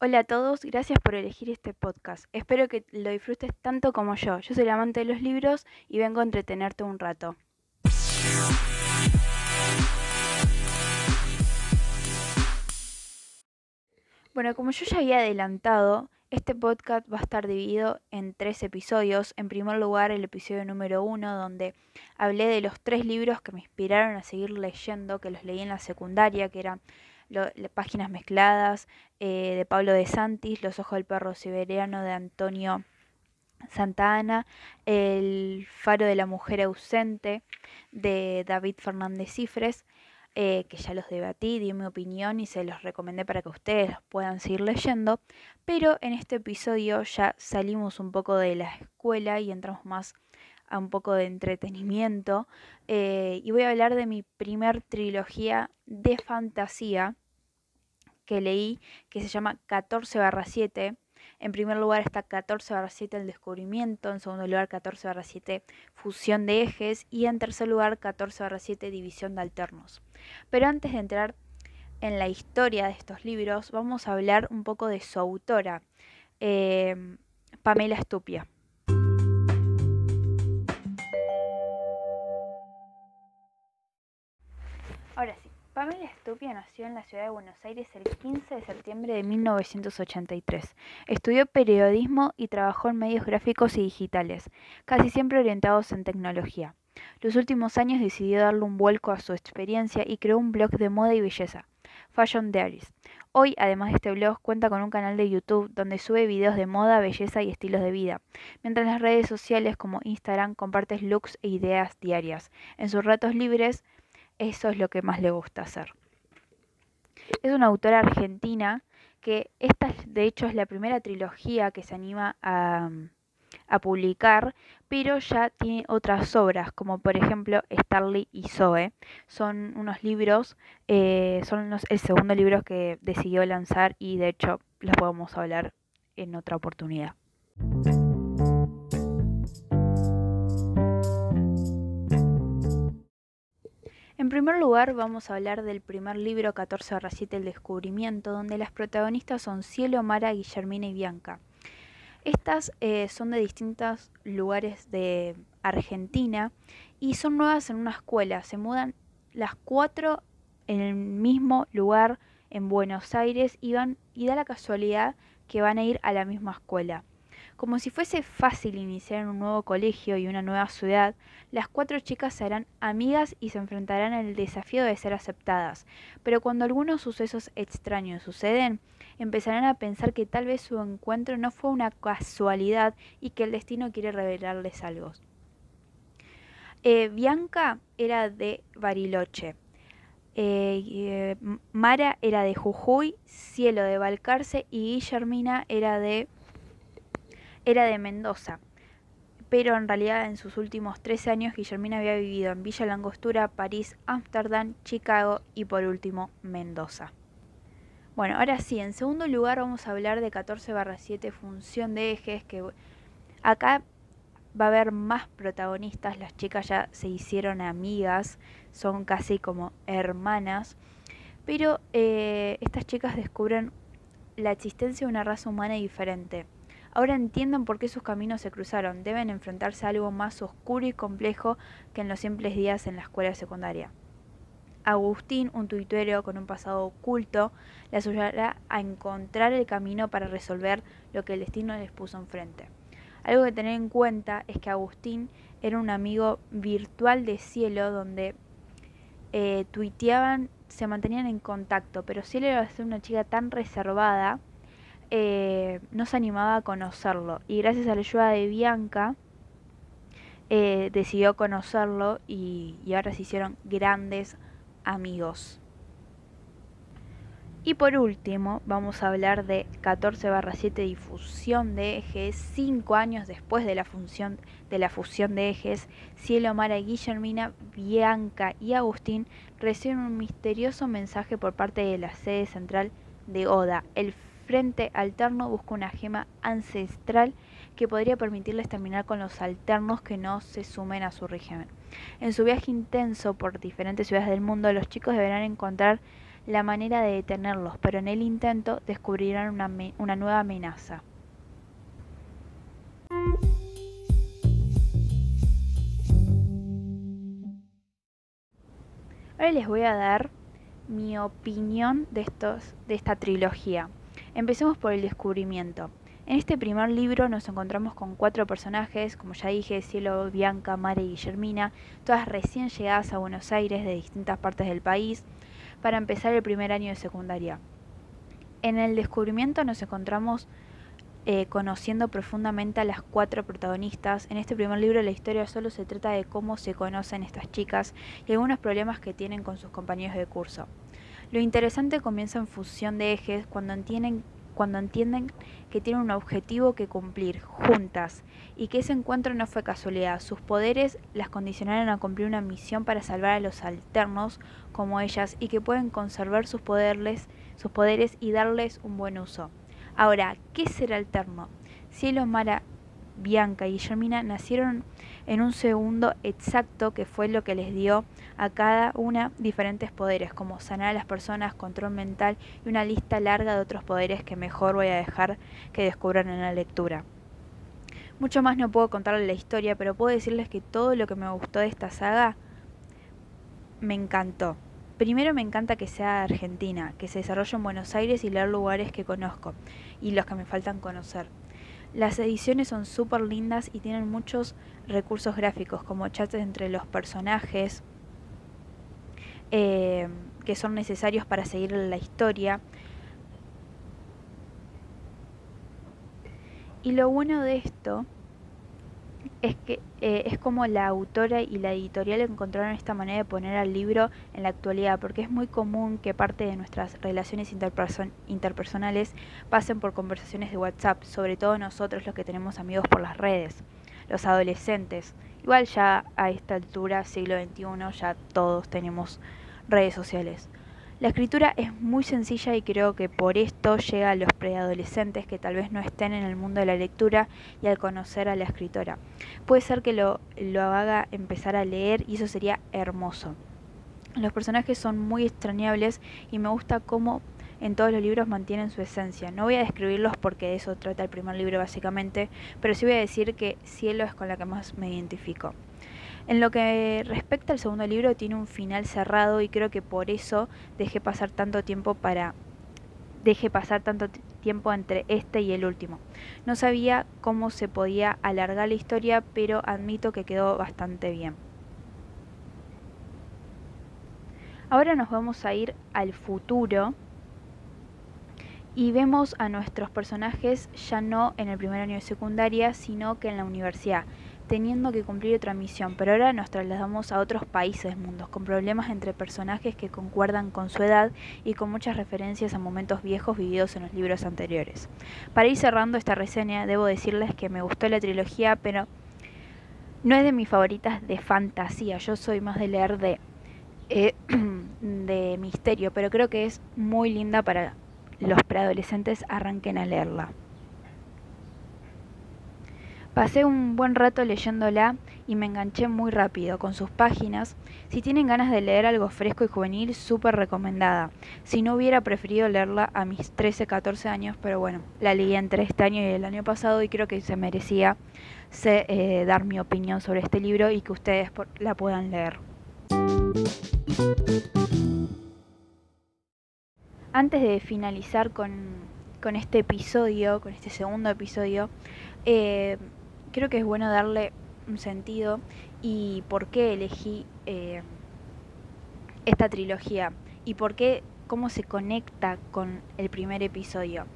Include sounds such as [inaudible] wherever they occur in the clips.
Hola a todos, gracias por elegir este podcast. Espero que lo disfrutes tanto como yo. Yo soy el amante de los libros y vengo a entretenerte un rato. Bueno, como yo ya había adelantado, este podcast va a estar dividido en tres episodios. En primer lugar, el episodio número uno, donde hablé de los tres libros que me inspiraron a seguir leyendo, que los leí en la secundaria, que eran Páginas Mezcladas eh, de Pablo de Santis, Los Ojos del Perro Siberiano de Antonio Santa Ana, El Faro de la Mujer Ausente de David Fernández Cifres, eh, que ya los debatí, di mi opinión y se los recomendé para que ustedes puedan seguir leyendo, pero en este episodio ya salimos un poco de la escuela y entramos más a un poco de entretenimiento eh, y voy a hablar de mi primer trilogía de fantasía que leí que se llama 14 barra 7. En primer lugar está 14 barra 7 el descubrimiento, en segundo lugar 14 barra 7 fusión de ejes y en tercer lugar 14 barra 7 división de alternos. Pero antes de entrar en la historia de estos libros vamos a hablar un poco de su autora, eh, Pamela Estupia. Ahora sí, Pamela Estupia nació en la ciudad de Buenos Aires el 15 de septiembre de 1983. Estudió periodismo y trabajó en medios gráficos y digitales, casi siempre orientados en tecnología. Los últimos años decidió darle un vuelco a su experiencia y creó un blog de moda y belleza, Fashion Diaries. Hoy, además de este blog, cuenta con un canal de YouTube donde sube videos de moda, belleza y estilos de vida, mientras en las redes sociales como Instagram comparte looks e ideas diarias. En sus ratos libres eso es lo que más le gusta hacer. Es una autora argentina que esta de hecho es la primera trilogía que se anima a, publicar, pero ya tiene otras obras, como por ejemplo Starly y Zoe. Son unos libros, eh, son el segundo libro que decidió lanzar y de hecho los podemos hablar en otra oportunidad. Primer lugar, vamos a hablar del primer libro 14 barra 7, El descubrimiento, donde las protagonistas son Cielo, Mara, Guillermina y Bianca. Estas eh, son de distintos lugares de Argentina y son nuevas en una escuela. Se mudan las cuatro en el mismo lugar en Buenos Aires y, van, y da la casualidad que van a ir a la misma escuela. Como si fuese fácil iniciar un nuevo colegio y una nueva ciudad, las cuatro chicas se harán amigas y se enfrentarán al desafío de ser aceptadas. Pero cuando algunos sucesos extraños suceden, empezarán a pensar que tal vez su encuentro no fue una casualidad y que el destino quiere revelarles algo. Eh, Bianca era de Bariloche. Eh, eh, Mara era de Jujuy, Cielo de Balcarce y Guillermina era de era de Mendoza, pero en realidad en sus últimos 13 años Guillermina había vivido en Villa Langostura, París, Ámsterdam, Chicago y por último Mendoza. Bueno, ahora sí, en segundo lugar vamos a hablar de 14 barra 7 función de ejes, que acá va a haber más protagonistas, las chicas ya se hicieron amigas, son casi como hermanas, pero eh, estas chicas descubren la existencia de una raza humana diferente Ahora entienden por qué sus caminos se cruzaron. Deben enfrentarse a algo más oscuro y complejo que en los simples días en la escuela secundaria. Agustín, un tuitero con un pasado oculto, les ayudará a encontrar el camino para resolver lo que el destino les puso enfrente. Algo que tener en cuenta es que Agustín era un amigo virtual de Cielo donde eh, tuiteaban, se mantenían en contacto, pero Cielo era una chica tan reservada eh, no se animaba a conocerlo. Y gracias a la ayuda de Bianca, eh, decidió conocerlo y, ahora se hicieron grandes amigos. Y por último, vamos a hablar de 14 barra 7 difusión de ejes. Cinco años después de la, función, de la fusión de ejes, Cielo, Mara, Guillermina, Bianca y Agustín reciben un misterioso mensaje por parte de la sede central de Oda, el frente alterno busca una gema ancestral que podría permitirles terminar con los alternos que no se sumen a su régimen. En su viaje intenso por diferentes ciudades del mundo, los chicos deberán encontrar la manera de detenerlos, pero en el intento descubrirán una, nueva amenaza. Ahora les voy a dar mi opinión de esta trilogía. Empecemos por el descubrimiento. En este primer libro nos encontramos con cuatro personajes, como ya dije, Cielo, Bianca, Mare y Guillermina, todas recién llegadas a Buenos Aires de distintas partes del país, para empezar el primer año de secundaria. En el descubrimiento nos encontramos eh, conociendo profundamente a las cuatro protagonistas. En este primer libro la historia solo se trata de cómo se conocen estas chicas y algunos problemas que tienen con sus compañeros de curso. Lo interesante comienza en fusión de ejes cuando entienden, cuando entienden que tienen un objetivo que cumplir juntas y que ese encuentro no fue casualidad. Sus poderes las condicionaron a cumplir una misión para salvar a los alternos como ellas y que pueden conservar sus poderes, sus poderes y darles un buen uso. Ahora, ¿qué será el termo? Cielo, Mara, Bianca y Guillermina nacieron en un segundo exacto que fue lo que les dio a cada una diferentes poderes, como sanar a las personas, control mental y una lista larga de otros poderes que mejor voy a dejar que descubran en la lectura. Mucho más no puedo contarles la historia, pero puedo decirles que todo lo que me gustó de esta saga me encantó. Primero me encanta que sea argentina, que se desarrolle en Buenos Aires y leer lugares que conozco y los que me faltan conocer. Las ediciones son súper lindas y tienen muchos recursos gráficos como chats entre los personajes eh, que son necesarios para seguir la historia. Y lo bueno de esto es que eh, es como la autora y la editorial encontraron esta manera de poner al libro en la actualidad, porque es muy común que parte de nuestras relaciones interpersonales pasen por conversaciones de WhatsApp, sobre todo nosotros los que tenemos amigos por las redes, los adolescentes. Igual ya a esta altura, siglo XXI, ya todos tenemos redes sociales. La escritura es muy sencilla y creo que por esto llega a los preadolescentes que tal vez no estén en el mundo de la lectura y al conocer a la escritora. Puede ser que lo, lo haga empezar a leer y eso sería hermoso. Los personajes son muy extrañables y me gusta cómo en todos los libros mantienen su esencia. No voy a describirlos porque de eso trata el primer libro básicamente, pero sí voy a decir que Cielo es con la que más me identifico. En lo que respecta al segundo libro, tiene un final cerrado y creo que por eso dejé pasar tanto tiempo para dejé pasar tanto tiempo entre este y el último. No sabía cómo se podía alargar la historia, pero admito que quedó bastante bien. Ahora nos vamos a ir al futuro y vemos a nuestros personajes ya no en el primer año de secundaria, sino que en la universidad teniendo que cumplir otra misión, pero ahora nos trasladamos a otros países mundos, con problemas entre personajes que concuerdan con su edad y con muchas referencias a momentos viejos vividos en los libros anteriores. Para ir cerrando esta reseña, debo decirles que me gustó la trilogía, pero no es de mis favoritas de fantasía, yo soy más de leer de, eh, [clears throat] de misterio, pero creo que es muy linda para los preadolescentes arranquen a leerla. Pasé un buen rato leyéndola y me enganché muy rápido con sus páginas. Si tienen ganas de leer algo fresco y juvenil, súper recomendada. Si no hubiera preferido leerla a mis 13, 14 años, pero bueno, la leí entre este año y el año pasado y creo que se merecía eh, dar mi opinión sobre este libro y que ustedes la puedan leer. Antes de finalizar con, con este episodio, con este segundo episodio, eh, creo que es bueno darle un sentido y por qué elegí eh, esta trilogía y por qué, cómo se conecta con el primer episodio.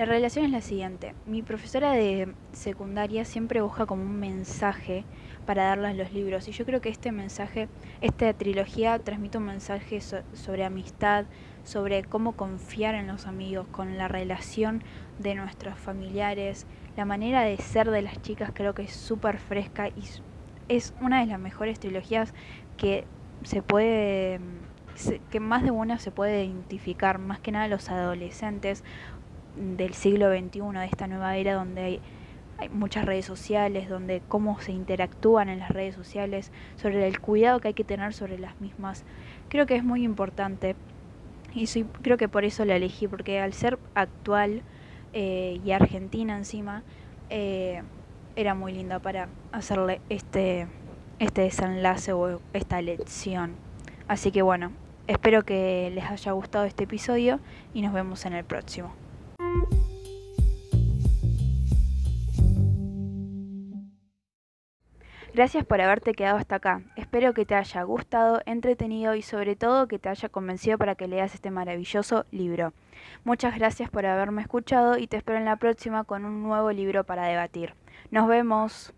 La relación es la siguiente. Mi profesora de secundaria siempre busca como un mensaje para darles los libros y yo creo que este mensaje, esta trilogía transmite un mensaje sobre amistad, sobre cómo confiar en los amigos, con la relación de nuestros familiares, la manera de ser de las chicas creo que es súper fresca y es una de las mejores trilogías que se puede que más de una se puede identificar, más que nada los adolescentes del siglo XXI, de esta nueva era donde hay, hay muchas redes sociales, donde cómo se interactúan en las redes sociales, sobre el cuidado que hay que tener sobre las mismas. Creo que es muy importante Y soy, creo que por eso la elegí, porque al ser actual eh, y argentina encima, eh, era muy linda para hacerle este, este desenlace o esta lección. Así que bueno, espero que les haya gustado este episodio y nos vemos en el próximo. Gracias por haberte quedado hasta acá. Espero que te haya gustado, entretenido y sobre todo que te haya convencido para que leas este maravilloso libro. Muchas gracias por haberme escuchado y te espero en la próxima con un nuevo libro para debatir. Nos vemos.